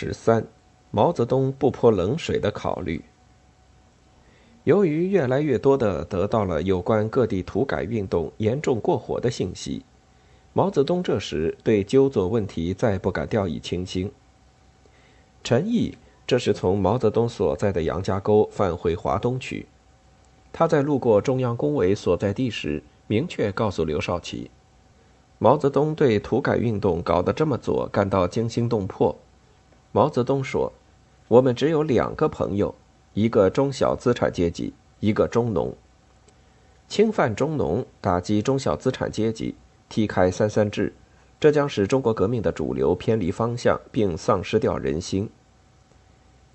十三，毛泽东不泼冷水的考虑。由于越来越多的得到了有关各地土改运动严重过火的信息，毛泽东这时对纠左问题再不敢掉以轻心。陈毅这是从毛泽东所在的杨家沟返回华东去，他在路过中央工委所在地时，明确告诉刘少奇。毛泽东对土改运动搞得这么左感到惊心动魄。毛泽东说：“我们只有两个朋友，一个中小资产阶级，一个中农。侵犯中农，打击中小资产阶级，踢开三三制，这将使中国革命的主流偏离方向，并丧失掉人心。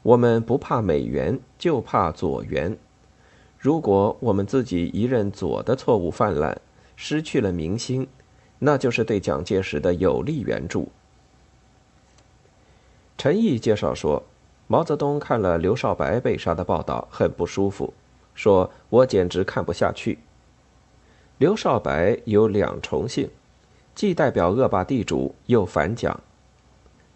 我们不怕美元，就怕左元。如果我们自己一任左的错误泛滥，失去了民心。”那就是对蒋介石的有力援助。陈毅介绍说，毛泽东看了刘少白被杀的报道，很不舒服，说我简直看不下去。刘少白有两重性，既代表恶霸地主，又反蒋，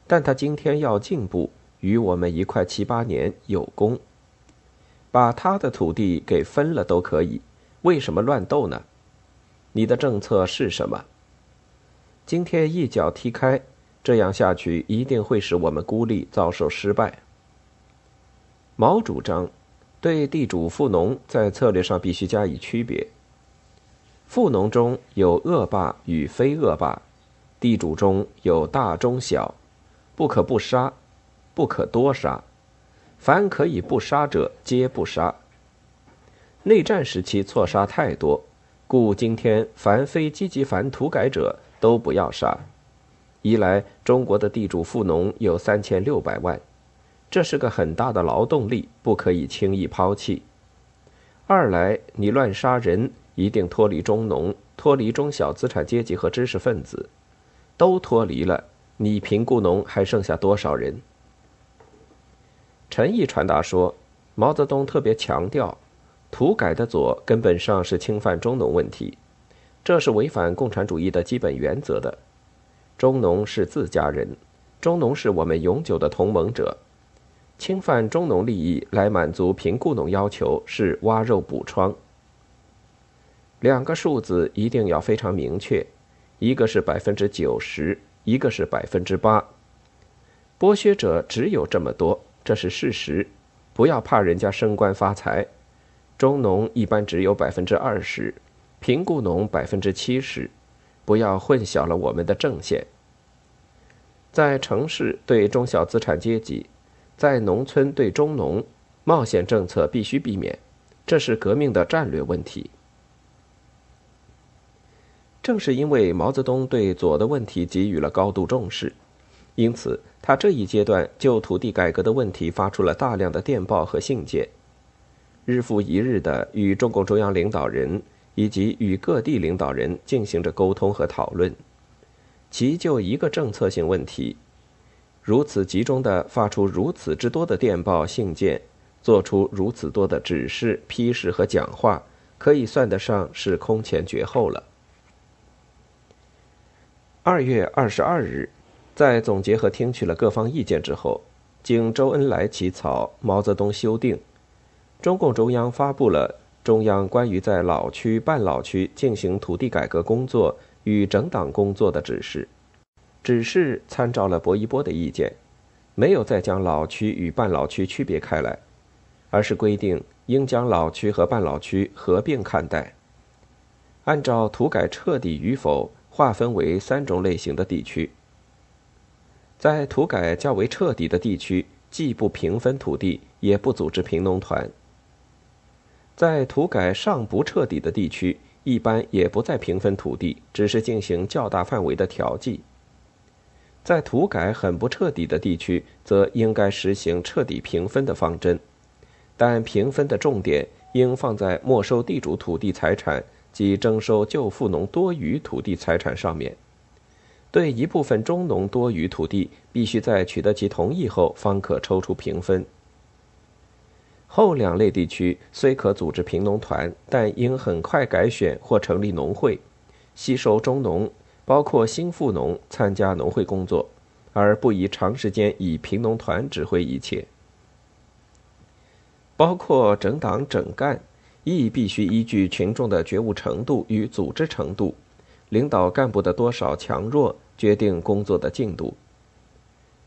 但他今天要进步，与我们一块七八年有功，把他的土地给分了都可以，为什么乱斗呢？你的政策是什么？今天一脚踢开，这样下去一定会使我们孤立，遭受失败。毛主张，对地主富农在策略上必须加以区别。富农中有恶霸与非恶霸，地主中有大中小，不可不杀，不可多杀，凡可以不杀者皆不杀。内战时期错杀太多，故今天凡非积极反土改者。都不要杀。一来，中国的地主富农有三千六百万，这是个很大的劳动力，不可以轻易抛弃；二来，你乱杀人，一定脱离中农，脱离中小资产阶级和知识分子，都脱离了，你贫雇农还剩下多少人？陈毅传达说，毛泽东特别强调，土改的左根本上是侵犯中农问题。这是违反共产主义的基本原则的。中农是自家人，中农是我们永久的同盟者。侵犯中农利益来满足贫雇农要求是挖肉补疮。两个数字一定要非常明确，一个是百分之九十，一个是百分之八。剥削者只有这么多，这是事实。不要怕人家升官发财，中农一般只有百分之二十。贫雇农百分之七十，不要混淆了我们的正线。在城市对中小资产阶级，在农村对中农，冒险政策必须避免，这是革命的战略问题。正是因为毛泽东对左的问题给予了高度重视，因此他这一阶段就土地改革的问题发出了大量的电报和信件，日复一日的与中共中央领导人。以及与各地领导人进行着沟通和讨论，其就一个政策性问题，如此集中的发出如此之多的电报信件，做出如此多的指示、批示和讲话，可以算得上是空前绝后了。二月二十二日，在总结和听取了各方意见之后，经周恩来起草，毛泽东修订，中共中央发布了。中央关于在老区、半老区进行土地改革工作与整党工作的指示，指示参照了薄一波的意见，没有再将老区与半老区区别开来，而是规定应将老区和半老区合并看待，按照土改彻底与否划分为三种类型的地区。在土改较为彻底的地区，既不平分土地，也不组织贫农团。在土改尚不彻底的地区，一般也不再平分土地，只是进行较大范围的调剂。在土改很不彻底的地区，则应该实行彻底平分的方针，但平分的重点应放在没收地主土地财产及征收旧富农多余土地财产上面。对一部分中农多余土地，必须在取得其同意后方可抽出平分。后两类地区虽可组织贫农团，但应很快改选或成立农会，吸收中农，包括新富农参加农会工作，而不宜长时间以贫农团指挥一切。包括整党整干，亦必须依据群众的觉悟程度与组织程度，领导干部的多少强弱，决定工作的进度。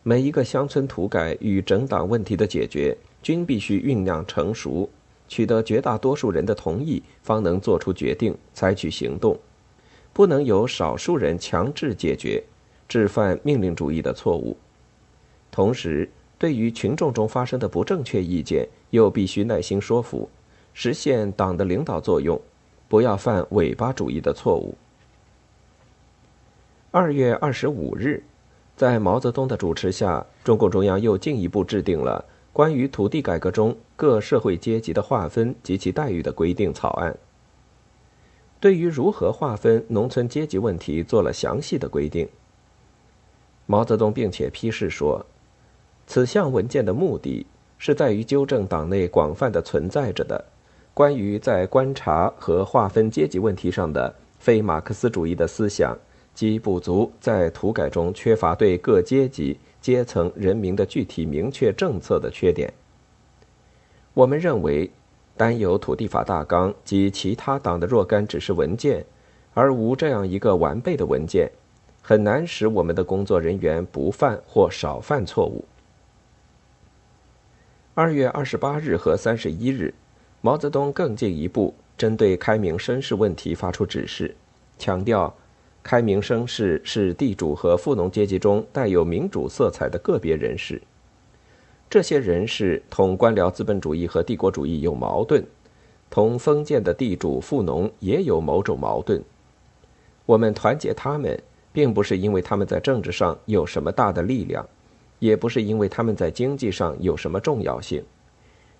每一个乡村土改与整党问题的解决，均必须酝酿成熟，取得绝大多数人的同意，方能做出决定，采取行动。不能由少数人强制解决，致犯命令主义的错误。同时，对于群众中发生的不正确意见，又必须耐心说服，实现党的领导作用，不要犯尾巴主义的错误。二月二十五日。在毛泽东的主持下，中共中央又进一步制定了关于土地改革中各社会阶级的划分及其待遇的规定草案。对于如何划分农村阶级问题，做了详细的规定。毛泽东并且批示说，此项文件的目的是在于纠正党内广泛的存在着的关于在观察和划分阶级问题上的非马克思主义的思想。及补足在土改中缺乏对各阶级、阶层人民的具体明确政策的缺点。我们认为，单有土地法大纲及其他党的若干指示文件，而无这样一个完备的文件，很难使我们的工作人员不犯或少犯错误。二月二十八日和三十一日，毛泽东更进一步针对开明绅士问题发出指示，强调。开明绅士是地主和富农阶级中带有民主色彩的个别人士。这些人士同官僚资本主义和帝国主义有矛盾，同封建的地主富农也有某种矛盾。我们团结他们，并不是因为他们在政治上有什么大的力量，也不是因为他们在经济上有什么重要性，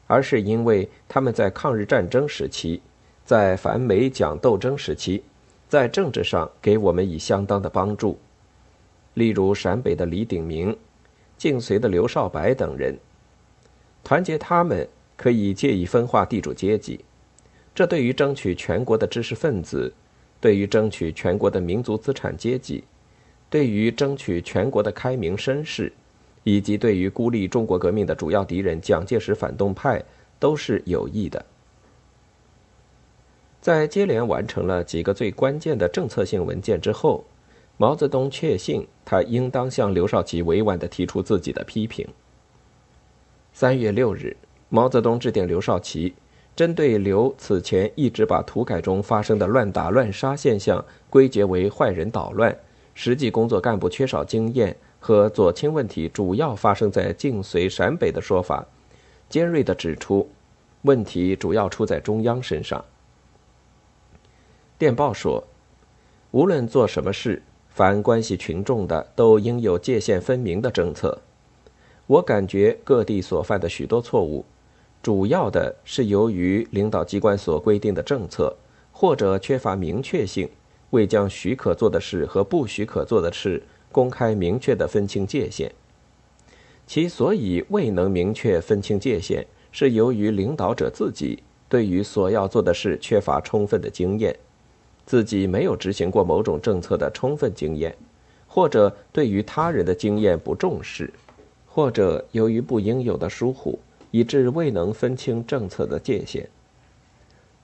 而是因为他们在抗日战争时期，在反美蒋斗争时期。在政治上给我们以相当的帮助，例如陕北的李鼎铭、晋绥的刘少白等人。团结他们可以借以分化地主阶级，这对于争取全国的知识分子，对于争取全国的民族资产阶级，对于争取全国的开明绅士，以及对于孤立中国革命的主要敌人蒋介石反动派，都是有益的。在接连完成了几个最关键的政策性文件之后，毛泽东确信他应当向刘少奇委婉地提出自己的批评。三月六日，毛泽东致电刘少奇，针对刘此前一直把土改中发生的乱打乱杀现象归结为坏人捣乱，实际工作干部缺少经验和左倾问题主要发生在晋绥陕北的说法，尖锐地指出，问题主要出在中央身上。电报说：“无论做什么事，凡关系群众的，都应有界限分明的政策。我感觉各地所犯的许多错误，主要的是由于领导机关所规定的政策，或者缺乏明确性，未将许可做的事和不许可做的事公开明确的分清界限。其所以未能明确分清界限，是由于领导者自己对于所要做的事缺乏充分的经验。”自己没有执行过某种政策的充分经验，或者对于他人的经验不重视，或者由于不应有的疏忽，以致未能分清政策的界限。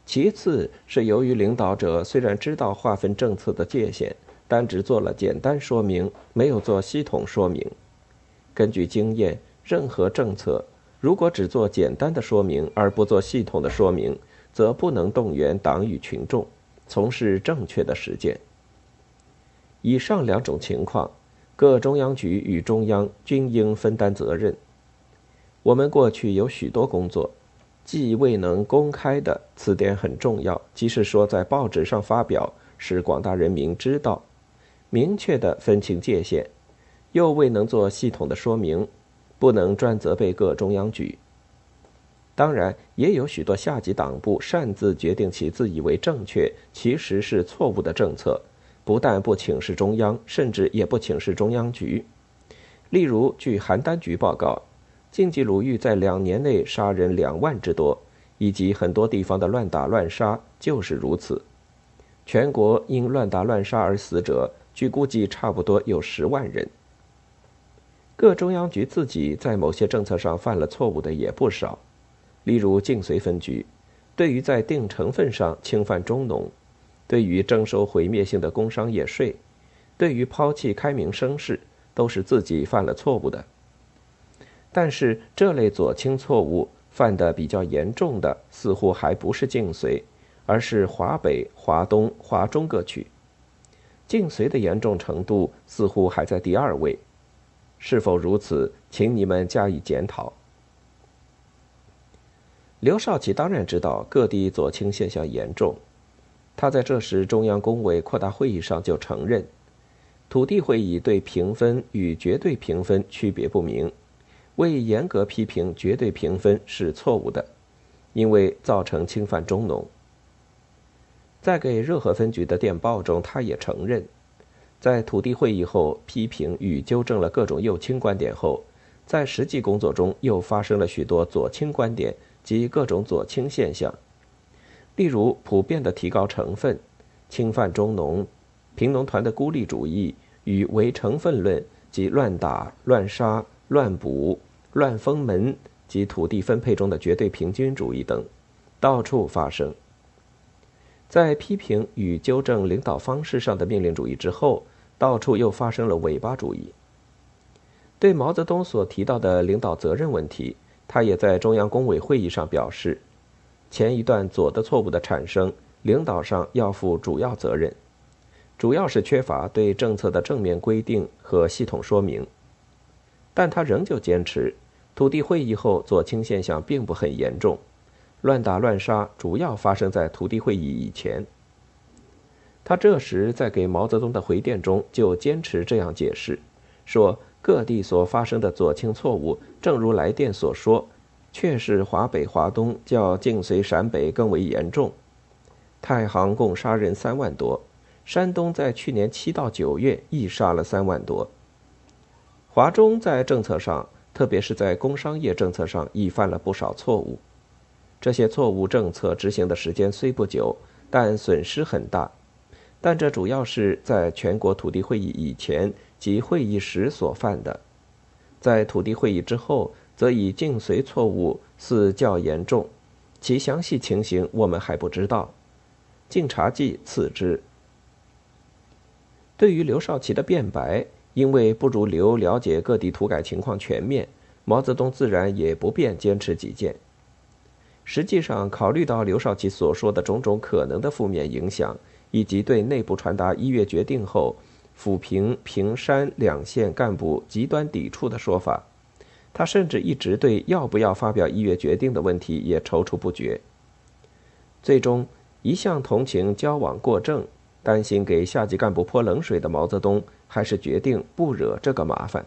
其次是由于领导者虽然知道划分政策的界限，但只做了简单说明，没有做系统说明。根据经验，任何政策如果只做简单的说明而不做系统的说明，则不能动员党与群众。从事正确的实践。以上两种情况，各中央局与中央均应分担责任。我们过去有许多工作，既未能公开的，此点很重要，即是说在报纸上发表，使广大人民知道，明确的分清界限，又未能做系统的说明，不能专责备各中央局。当然，也有许多下级党部擅自决定其自以为正确，其实是错误的政策，不但不请示中央，甚至也不请示中央局。例如，据邯郸局报告，晋冀鲁豫在两年内杀人两万之多，以及很多地方的乱打乱杀就是如此。全国因乱打乱杀而死者，据估计差不多有十万人。各中央局自己在某些政策上犯了错误的也不少，例如晋绥分局，对于在定成分上侵犯中农，对于征收毁灭性的工商业税，对于抛弃开明声势，都是自己犯了错误的。但是这类左倾错误犯得比较严重的，似乎还不是晋绥，而是华北、华东、华中各区。晋绥的严重程度似乎还在第二位。是否如此？请你们加以检讨。刘少奇当然知道各地左倾现象严重，他在这时中央工委扩大会议上就承认，土地会议对评分与绝对评分区别不明，未严格批评绝对评分是错误的，因为造成侵犯中农。在给热河分局的电报中，他也承认。在土地会议后批评与纠正了各种右倾观点后，在实际工作中又发生了许多左倾观点及各种左倾现象，例如普遍的提高成分、侵犯中农、贫农团的孤立主义与唯成分论及乱打、乱杀、乱捕、乱封门及土地分配中的绝对平均主义等，到处发生。在批评与纠正领导方式上的命令主义之后，到处又发生了尾巴主义。对毛泽东所提到的领导责任问题，他也在中央工委会议上表示：前一段左的错误的产生，领导上要负主要责任，主要是缺乏对政策的正面规定和系统说明。但他仍旧坚持，土地会议后左倾现象并不很严重。乱打乱杀主要发生在土地会议以前。他这时在给毛泽东的回电中就坚持这样解释，说各地所发生的左倾错误，正如来电所说，确是华北、华东较晋绥、陕北更为严重。太行共杀人三万多，山东在去年七到九月亦杀了三万多。华中在政策上，特别是在工商业政策上，亦犯了不少错误。这些错误政策执行的时间虽不久，但损失很大。但这主要是在全国土地会议以前及会议时所犯的，在土地会议之后，则以境随错误似较严重，其详细情形我们还不知道。敬察记次之。对于刘少奇的辩白，因为不如刘了解各地土改情况全面，毛泽东自然也不便坚持己见。实际上，考虑到刘少奇所说的种种可能的负面影响，以及对内部传达一月决定后抚平平山两县干部极端抵触的说法，他甚至一直对要不要发表一月决定的问题也踌躇不决。最终，一向同情交往过正、担心给下级干部泼冷水的毛泽东，还是决定不惹这个麻烦。